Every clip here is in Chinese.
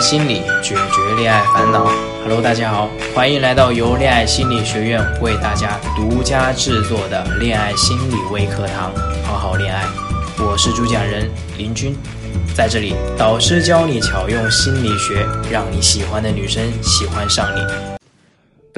心理，解决恋爱烦恼。Hello，大家好，欢迎来到由恋爱心理学院为大家独家制作的恋爱心理微课堂，好好恋爱。我是主讲人林军，在这里，导师教你巧用心理学，让你喜欢的女生喜欢上你。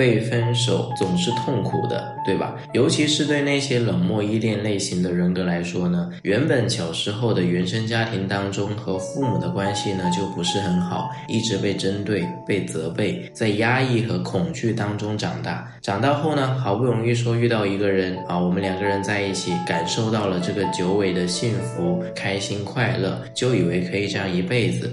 被分手总是痛苦的，对吧？尤其是对那些冷漠依恋类型的人格来说呢，原本小时候的原生家庭当中和父母的关系呢就不是很好，一直被针对、被责备，在压抑和恐惧当中长大。长大后呢，好不容易说遇到一个人啊，我们两个人在一起，感受到了这个久违的幸福、开心、快乐，就以为可以这样一辈子。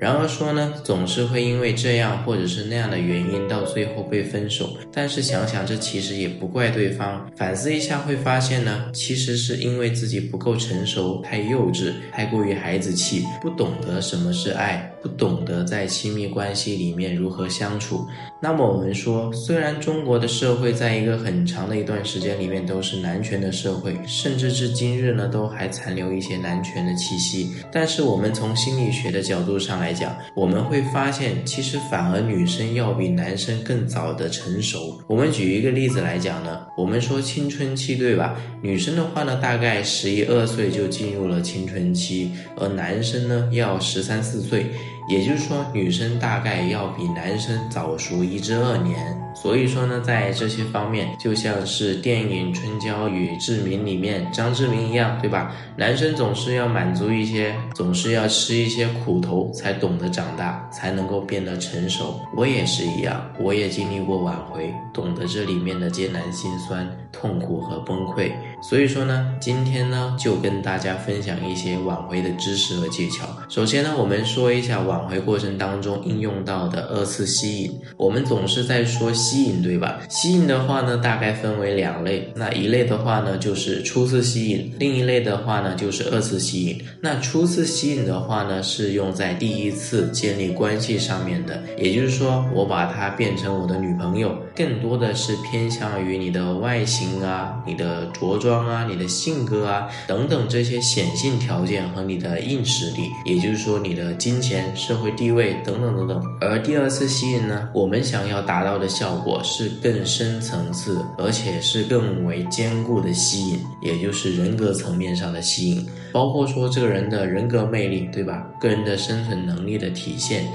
然而说呢，总是会因为这样或者是那样的原因，到最后被分手。但是想想，这其实也不怪对方。反思一下，会发现呢，其实是因为自己不够成熟，太幼稚，太过于孩子气，不懂得什么是爱，不懂得在亲密关系里面如何相处。那么我们说，虽然中国的社会在一个很长的一段时间里面都是男权的社会，甚至至今日呢，都还残留一些男权的气息。但是我们从心理学的角度上来，讲，我们会发现，其实反而女生要比男生更早的成熟。我们举一个例子来讲呢，我们说青春期，对吧？女生的话呢，大概十一二岁就进入了青春期，而男生呢，要十三四岁。也就是说，女生大概要比男生早熟一至二年。所以说呢，在这些方面，就像是电影《春娇与志明》里面张志明一样，对吧？男生总是要满足一些，总是要吃一些苦头，才懂得长大，才能够变得成熟。我也是一样，我也经历过挽回，懂得这里面的艰难心酸、痛苦和崩溃。所以说呢，今天呢，就跟大家分享一些挽回的知识和技巧。首先呢，我们说一下挽。挽回过程当中应用到的二次吸引，我们总是在说吸引，对吧？吸引的话呢，大概分为两类。那一类的话呢，就是初次吸引；另一类的话呢，就是二次吸引。那初次吸引的话呢，是用在第一次建立关系上面的，也就是说，我把她变成我的女朋友，更多的是偏向于你的外形啊、你的着装啊、你的性格啊等等这些显性条件和你的硬实力，也就是说你的金钱。社会地位等等等等，而第二次吸引呢，我们想要达到的效果是更深层次，而且是更为坚固的吸引，也就是人格层面上的吸引，包括说这个人的人格魅力，对吧？个人的生存能力的体现，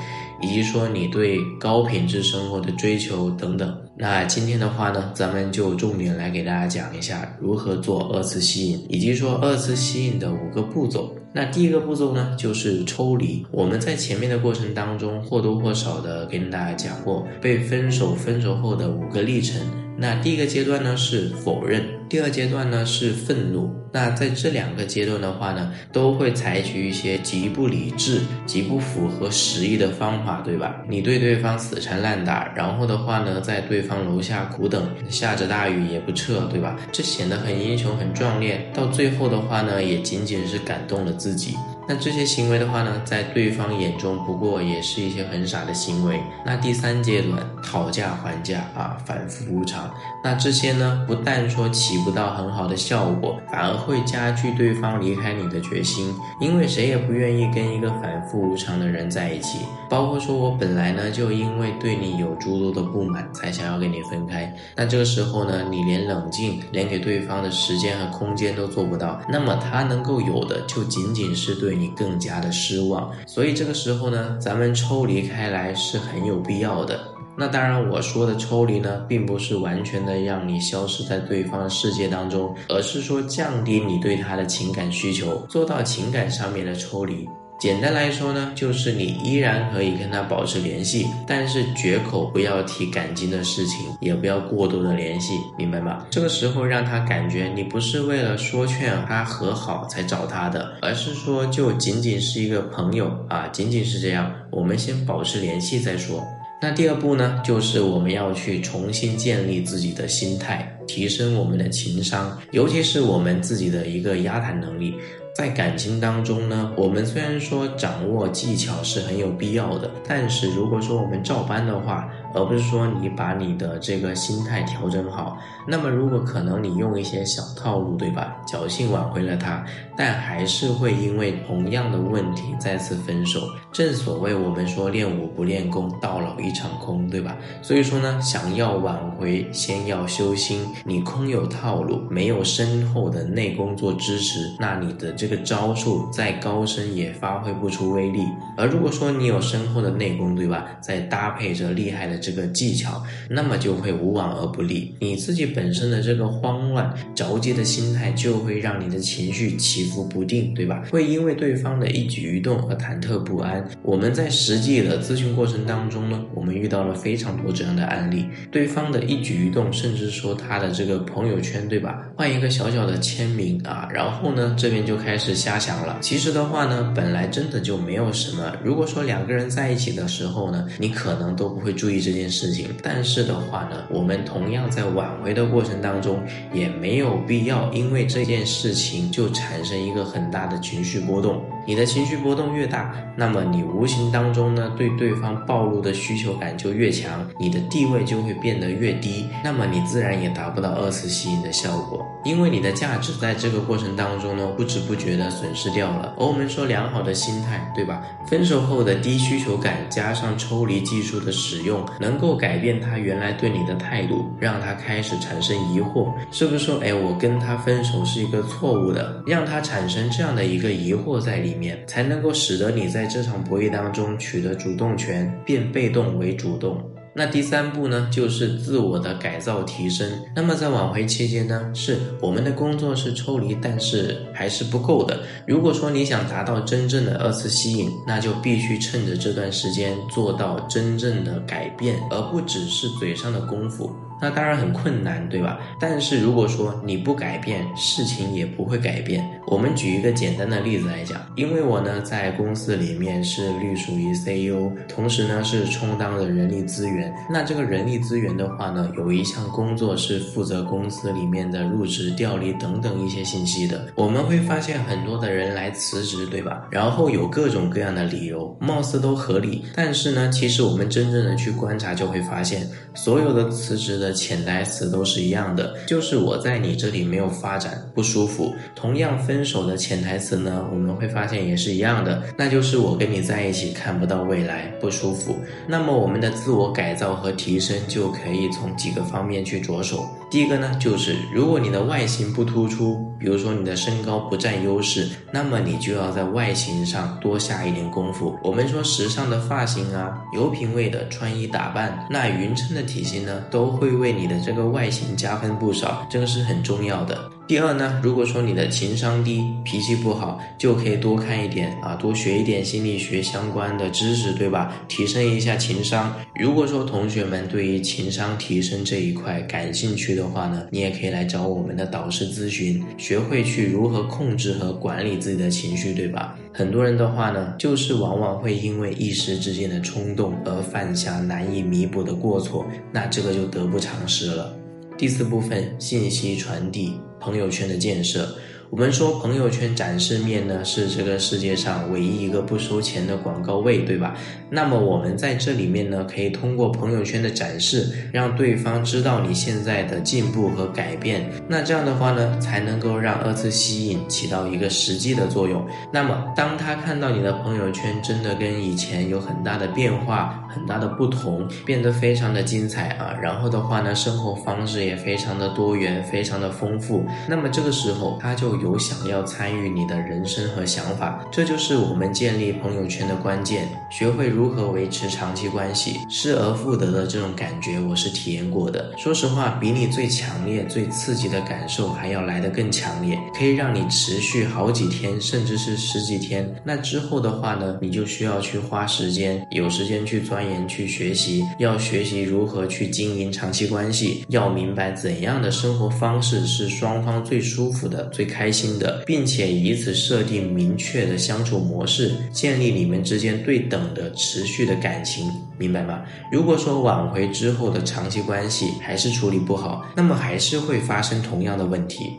以及说你对高品质生活的追求等等。那今天的话呢，咱们就重点来给大家讲一下如何做二次吸引，以及说二次吸引的五个步骤。那第一个步骤呢，就是抽离。我们在前面的过程当中或多或少的跟大家讲过，被分手分手后的五个历程。那第一个阶段呢是否认，第二阶段呢是愤怒。那在这两个阶段的话呢，都会采取一些极不理智、极不符合实意的方法，对吧？你对对方死缠烂打，然后的话呢，在对方楼下苦等，下着大雨也不撤，对吧？这显得很英雄、很壮烈。到最后的话呢，也仅仅是感动了自己。那这些行为的话呢，在对方眼中不过也是一些很傻的行为。那第三阶段讨价还价啊，反复无常。那这些呢，不但说起不到很好的效果，反而会加剧对方离开你的决心。因为谁也不愿意跟一个反复无常的人在一起。包括说我本来呢，就因为对你有诸多的不满，才想要跟你分开。那这个时候呢，你连冷静，连给对方的时间和空间都做不到，那么他能够有的，就仅仅是对你更加的失望，所以这个时候呢，咱们抽离开来是很有必要的。那当然，我说的抽离呢，并不是完全的让你消失在对方的世界当中，而是说降低你对他的情感需求，做到情感上面的抽离。简单来说呢，就是你依然可以跟他保持联系，但是绝口不要提感情的事情，也不要过度的联系，明白吗？这个时候让他感觉你不是为了说劝他和好才找他的，而是说就仅仅是一个朋友啊，仅仅是这样，我们先保持联系再说。那第二步呢，就是我们要去重新建立自己的心态。提升我们的情商，尤其是我们自己的一个压谈能力。在感情当中呢，我们虽然说掌握技巧是很有必要的，但是如果说我们照搬的话，而不是说你把你的这个心态调整好，那么如果可能你用一些小套路，对吧？侥幸挽回了他，但还是会因为同样的问题再次分手。正所谓我们说练武不练功，到老一场空，对吧？所以说呢，想要挽回，先要修心。你空有套路，没有深厚的内功做支持，那你的这个招数再高深也发挥不出威力。而如果说你有深厚的内功，对吧？再搭配着厉害的。这个技巧，那么就会无往而不利。你自己本身的这个慌乱、着急的心态，就会让你的情绪起伏不定，对吧？会因为对方的一举一动而忐忑不安。我们在实际的咨询过程当中呢，我们遇到了非常多这样的案例，对方的一举一动，甚至说他的这个朋友圈，对吧？换一个小小的签名啊，然后呢，这边就开始瞎想了。其实的话呢，本来真的就没有什么。如果说两个人在一起的时候呢，你可能都不会注意这。件事情，但是的话呢，我们同样在挽回的过程当中，也没有必要因为这件事情就产生一个很大的情绪波动。你的情绪波动越大，那么你无形当中呢，对对方暴露的需求感就越强，你的地位就会变得越低，那么你自然也达不到二次吸引的效果，因为你的价值在这个过程当中呢，不知不觉的损失掉了。而我们说良好的心态，对吧？分手后的低需求感加上抽离技术的使用，能够改变他原来对你的态度，让他开始产生疑惑，是不是说，哎，我跟他分手是一个错误的，让他产生这样的一个疑惑在里。面才能够使得你在这场博弈当中取得主动权，变被动为主动。那第三步呢，就是自我的改造提升。那么在挽回期间呢，是我们的工作是抽离，但是还是不够的。如果说你想达到真正的二次吸引，那就必须趁着这段时间做到真正的改变，而不只是嘴上的功夫。那当然很困难，对吧？但是如果说你不改变，事情也不会改变。我们举一个简单的例子来讲，因为我呢在公司里面是隶属于 CEO，同时呢是充当了人力资源。那这个人力资源的话呢，有一项工作是负责公司里面的入职、调离等等一些信息的。我们会发现很多的人来辞职，对吧？然后有各种各样的理由，貌似都合理，但是呢，其实我们真正的去观察，就会发现所有的辞职的。的潜台词都是一样的，就是我在你这里没有发展，不舒服。同样，分手的潜台词呢，我们会发现也是一样的，那就是我跟你在一起看不到未来，不舒服。那么，我们的自我改造和提升就可以从几个方面去着手。第一个呢，就是如果你的外形不突出，比如说你的身高不占优势，那么你就要在外形上多下一点功夫。我们说时尚的发型啊，有品位的穿衣打扮，那匀称的体型呢，都会。为你的这个外形加分不少，这个是很重要的。第二呢，如果说你的情商低、脾气不好，就可以多看一点啊，多学一点心理学相关的知识，对吧？提升一下情商。如果说同学们对于情商提升这一块感兴趣的话呢，你也可以来找我们的导师咨询，学会去如何控制和管理自己的情绪，对吧？很多人的话呢，就是往往会因为一时之间的冲动而犯下难以弥补的过错，那这个就得不偿失了。第四部分，信息传递。朋友圈的建设。我们说朋友圈展示面呢是这个世界上唯一一个不收钱的广告位，对吧？那么我们在这里面呢，可以通过朋友圈的展示，让对方知道你现在的进步和改变。那这样的话呢，才能够让二次吸引起到一个实际的作用。那么当他看到你的朋友圈真的跟以前有很大的变化、很大的不同，变得非常的精彩啊，然后的话呢，生活方式也非常的多元、非常的丰富。那么这个时候他就有想要参与你的人生和想法，这就是我们建立朋友圈的关键。学会如何维持长期关系，失而复得的这种感觉，我是体验过的。说实话，比你最强烈、最刺激的感受还要来得更强烈，可以让你持续好几天，甚至是十几天。那之后的话呢，你就需要去花时间，有时间去钻研、去学习，要学习如何去经营长期关系，要明白怎样的生活方式是双方最舒服的、最开。开心的，并且以此设定明确的相处模式，建立你们之间对等的持续的感情，明白吗？如果说挽回之后的长期关系还是处理不好，那么还是会发生同样的问题。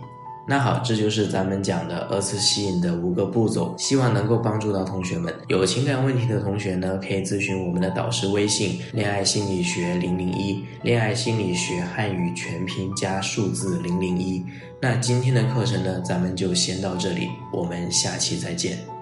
那好，这就是咱们讲的二次吸引的五个步骤，希望能够帮助到同学们。有情感问题的同学呢，可以咨询我们的导师微信“恋爱心理学零零一”，恋爱心理学汉语全拼加数字零零一。那今天的课程呢，咱们就先到这里，我们下期再见。